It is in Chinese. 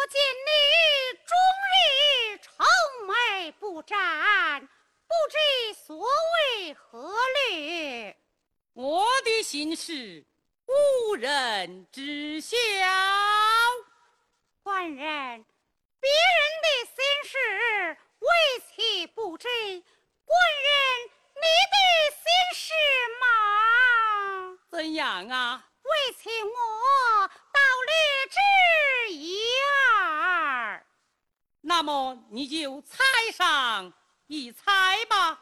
我见你终日愁眉不展，不知所为何虑？我的心事无人知晓。官人，别人的心事为其不知，官人你的心事嘛？怎样啊？为其我那么你就猜上一猜吧。